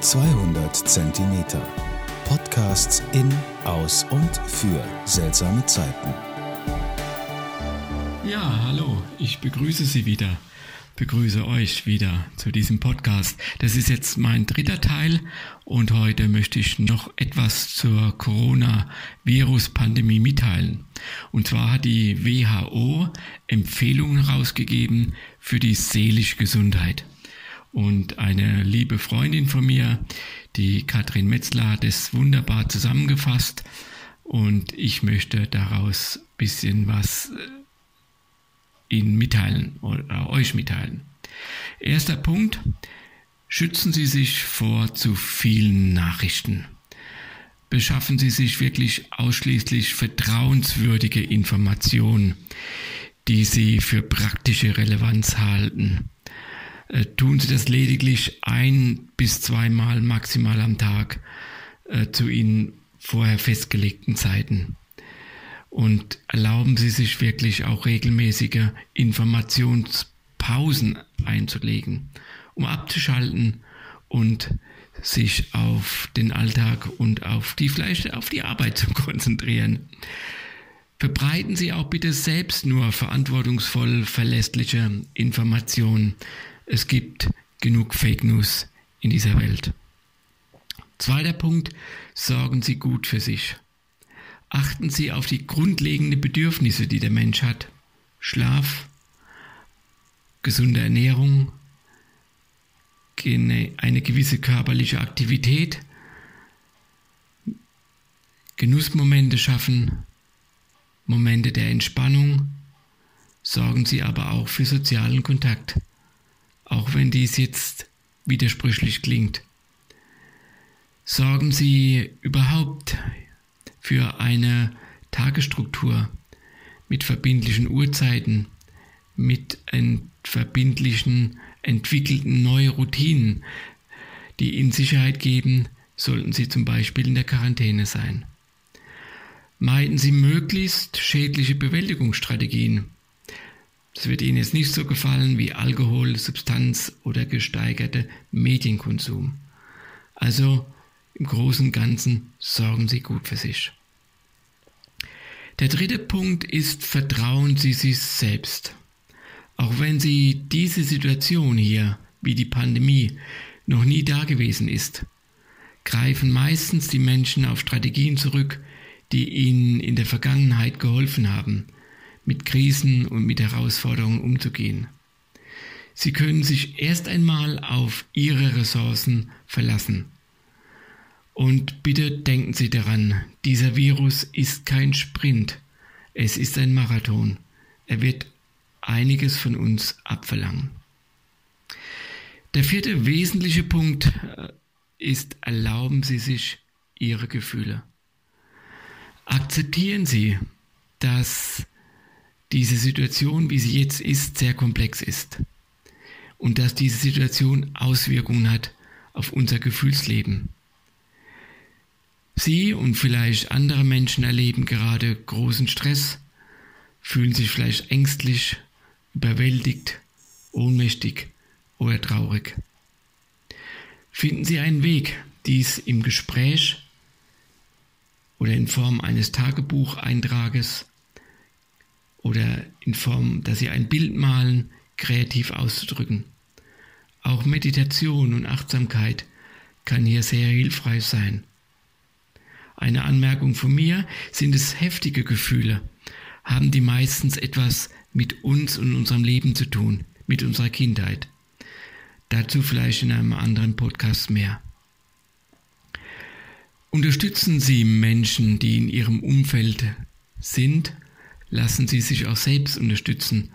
200 Zentimeter. Podcasts in, aus und für seltsame Zeiten. Ja, hallo, ich begrüße Sie wieder, begrüße euch wieder zu diesem Podcast. Das ist jetzt mein dritter Teil und heute möchte ich noch etwas zur Corona-Virus-Pandemie mitteilen. Und zwar hat die WHO Empfehlungen herausgegeben für die seelische Gesundheit. Und eine liebe Freundin von mir, die Katrin Metzler, hat es wunderbar zusammengefasst. Und ich möchte daraus ein bisschen was äh, Ihnen mitteilen oder euch mitteilen. Erster Punkt. Schützen Sie sich vor zu vielen Nachrichten. Beschaffen Sie sich wirklich ausschließlich vertrauenswürdige Informationen, die Sie für praktische Relevanz halten. Äh, tun Sie das lediglich ein bis zweimal maximal am Tag äh, zu Ihnen vorher festgelegten Zeiten. Und erlauben Sie sich wirklich auch regelmäßige Informationspausen einzulegen, um abzuschalten und sich auf den Alltag und auf die vielleicht auf die Arbeit zu konzentrieren. Verbreiten Sie auch bitte selbst nur verantwortungsvoll verlässliche Informationen, es gibt genug Fake News in dieser Welt. Zweiter Punkt, sorgen Sie gut für sich. Achten Sie auf die grundlegenden Bedürfnisse, die der Mensch hat. Schlaf, gesunde Ernährung, eine gewisse körperliche Aktivität, Genussmomente schaffen, Momente der Entspannung, sorgen Sie aber auch für sozialen Kontakt auch wenn dies jetzt widersprüchlich klingt. Sorgen Sie überhaupt für eine Tagesstruktur mit verbindlichen Uhrzeiten, mit verbindlichen, entwickelten neuen Routinen, die Ihnen Sicherheit geben, sollten Sie zum Beispiel in der Quarantäne sein. Meiden Sie möglichst schädliche Bewältigungsstrategien, das wird Ihnen jetzt nicht so gefallen wie Alkohol, Substanz oder gesteigerter Medienkonsum. Also im Großen und Ganzen sorgen Sie gut für sich. Der dritte Punkt ist, vertrauen Sie sich selbst. Auch wenn Sie diese Situation hier, wie die Pandemie, noch nie dagewesen ist, greifen meistens die Menschen auf Strategien zurück, die ihnen in der Vergangenheit geholfen haben, mit Krisen und mit Herausforderungen umzugehen. Sie können sich erst einmal auf Ihre Ressourcen verlassen. Und bitte denken Sie daran, dieser Virus ist kein Sprint, es ist ein Marathon. Er wird einiges von uns abverlangen. Der vierte wesentliche Punkt äh, ist, erlauben Sie sich Ihre Gefühle. Akzeptieren Sie, dass diese Situation, wie sie jetzt ist, sehr komplex ist. Und dass diese Situation Auswirkungen hat auf unser Gefühlsleben. Sie und vielleicht andere Menschen erleben gerade großen Stress, fühlen sich vielleicht ängstlich, überwältigt, ohnmächtig oder traurig. Finden Sie einen Weg, dies im Gespräch oder in Form eines Tagebucheintrages oder in Form, dass sie ein Bild malen, kreativ auszudrücken. Auch Meditation und Achtsamkeit kann hier sehr hilfreich sein. Eine Anmerkung von mir, sind es heftige Gefühle, haben die meistens etwas mit uns und unserem Leben zu tun, mit unserer Kindheit. Dazu vielleicht in einem anderen Podcast mehr. Unterstützen Sie Menschen, die in Ihrem Umfeld sind Lassen Sie sich auch selbst unterstützen,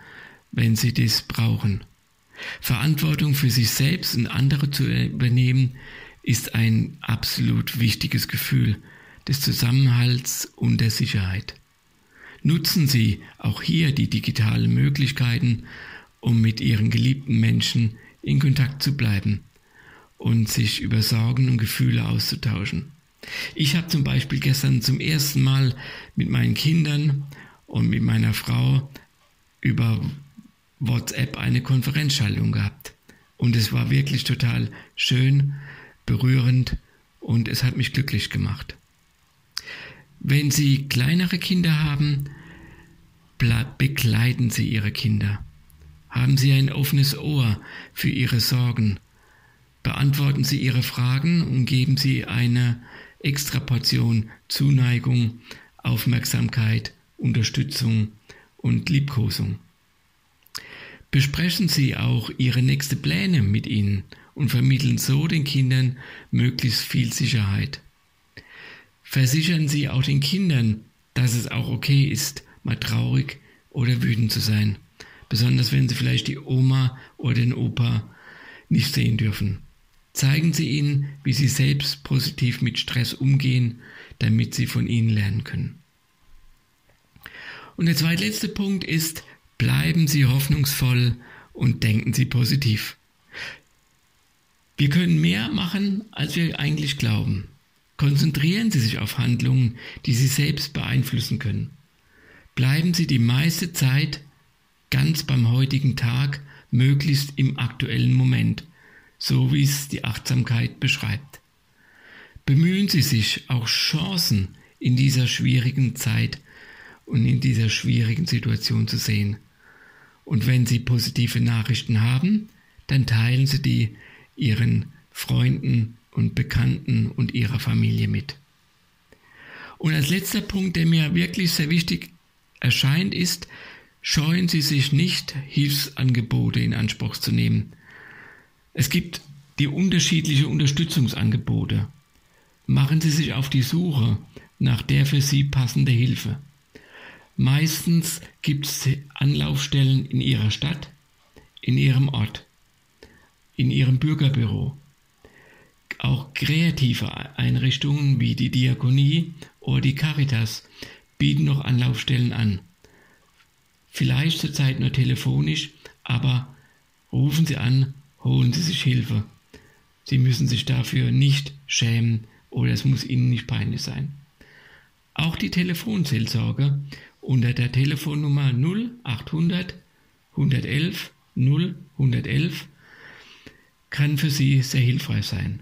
wenn Sie dies brauchen. Verantwortung für sich selbst und andere zu übernehmen, ist ein absolut wichtiges Gefühl des Zusammenhalts und der Sicherheit. Nutzen Sie auch hier die digitalen Möglichkeiten, um mit Ihren geliebten Menschen in Kontakt zu bleiben und sich über Sorgen und Gefühle auszutauschen. Ich habe zum Beispiel gestern zum ersten Mal mit meinen Kindern und mit meiner Frau über WhatsApp eine Konferenzschaltung gehabt. Und es war wirklich total schön, berührend und es hat mich glücklich gemacht. Wenn Sie kleinere Kinder haben, begleiten Sie Ihre Kinder. Haben Sie ein offenes Ohr für Ihre Sorgen. Beantworten Sie Ihre Fragen und geben Sie eine extra Portion Zuneigung, Aufmerksamkeit, Unterstützung und Liebkosung. Besprechen Sie auch Ihre nächsten Pläne mit ihnen und vermitteln so den Kindern möglichst viel Sicherheit. Versichern Sie auch den Kindern, dass es auch okay ist, mal traurig oder wütend zu sein, besonders wenn Sie vielleicht die Oma oder den Opa nicht sehen dürfen. Zeigen Sie ihnen, wie Sie selbst positiv mit Stress umgehen, damit Sie von ihnen lernen können. Und der zweitletzte Punkt ist, bleiben Sie hoffnungsvoll und denken Sie positiv. Wir können mehr machen, als wir eigentlich glauben. Konzentrieren Sie sich auf Handlungen, die Sie selbst beeinflussen können. Bleiben Sie die meiste Zeit ganz beim heutigen Tag, möglichst im aktuellen Moment, so wie es die Achtsamkeit beschreibt. Bemühen Sie sich, auch Chancen in dieser schwierigen Zeit und in dieser schwierigen Situation zu sehen. Und wenn Sie positive Nachrichten haben, dann teilen Sie die Ihren Freunden und Bekannten und Ihrer Familie mit. Und als letzter Punkt, der mir wirklich sehr wichtig erscheint, ist, scheuen Sie sich nicht, Hilfsangebote in Anspruch zu nehmen. Es gibt die unterschiedlichen Unterstützungsangebote. Machen Sie sich auf die Suche nach der für Sie passende Hilfe. Meistens gibt es Anlaufstellen in Ihrer Stadt, in Ihrem Ort, in Ihrem Bürgerbüro. Auch kreative Einrichtungen wie die Diakonie oder die Caritas bieten noch Anlaufstellen an. Vielleicht zurzeit nur telefonisch, aber rufen Sie an, holen Sie sich Hilfe. Sie müssen sich dafür nicht schämen oder es muss Ihnen nicht peinlich sein. Auch die Telefonseelsorge unter der Telefonnummer 0800 111 0 111 kann für Sie sehr hilfreich sein.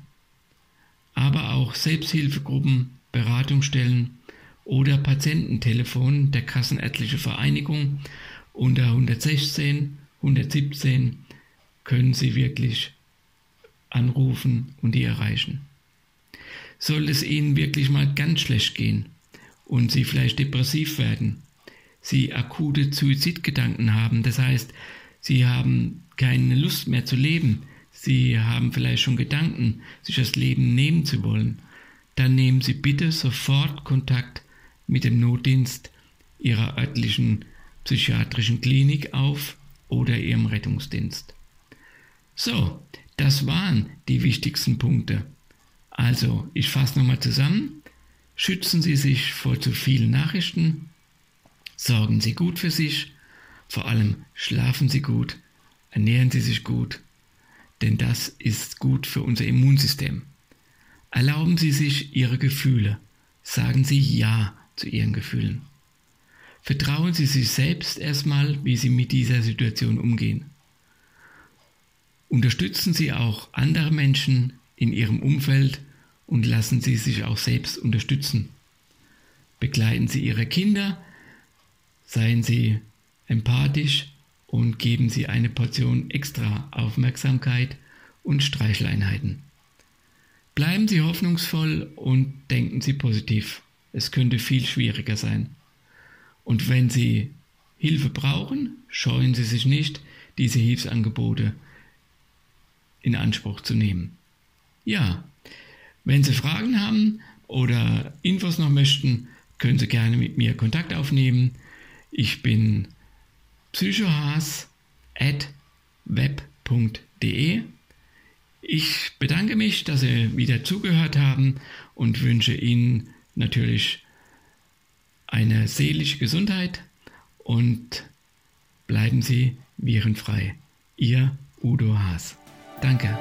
Aber auch Selbsthilfegruppen, Beratungsstellen oder Patiententelefon der Kassenärztliche Vereinigung unter 116 117 können Sie wirklich anrufen und die erreichen. Soll es Ihnen wirklich mal ganz schlecht gehen und Sie vielleicht depressiv werden, Sie akute Suizidgedanken haben, das heißt, Sie haben keine Lust mehr zu leben, Sie haben vielleicht schon Gedanken, sich das Leben nehmen zu wollen, dann nehmen Sie bitte sofort Kontakt mit dem Notdienst Ihrer örtlichen psychiatrischen Klinik auf oder Ihrem Rettungsdienst. So, das waren die wichtigsten Punkte. Also, ich fasse nochmal zusammen. Schützen Sie sich vor zu vielen Nachrichten. Sorgen Sie gut für sich. Vor allem schlafen Sie gut. Ernähren Sie sich gut. Denn das ist gut für unser Immunsystem. Erlauben Sie sich Ihre Gefühle. Sagen Sie Ja zu Ihren Gefühlen. Vertrauen Sie sich selbst erstmal, wie Sie mit dieser Situation umgehen. Unterstützen Sie auch andere Menschen in Ihrem Umfeld und lassen Sie sich auch selbst unterstützen. Begleiten Sie Ihre Kinder, seien Sie empathisch und geben Sie eine Portion extra Aufmerksamkeit und Streicheleinheiten. Bleiben Sie hoffnungsvoll und denken Sie positiv. Es könnte viel schwieriger sein. Und wenn Sie Hilfe brauchen, scheuen Sie sich nicht, diese Hilfsangebote in Anspruch zu nehmen. Ja, wenn Sie Fragen haben oder Infos noch möchten, können Sie gerne mit mir Kontakt aufnehmen. Ich bin psychohas.web.de. Ich bedanke mich, dass Sie wieder zugehört haben und wünsche Ihnen natürlich eine seelische Gesundheit und bleiben Sie virenfrei. Ihr Udo Haas. Danke.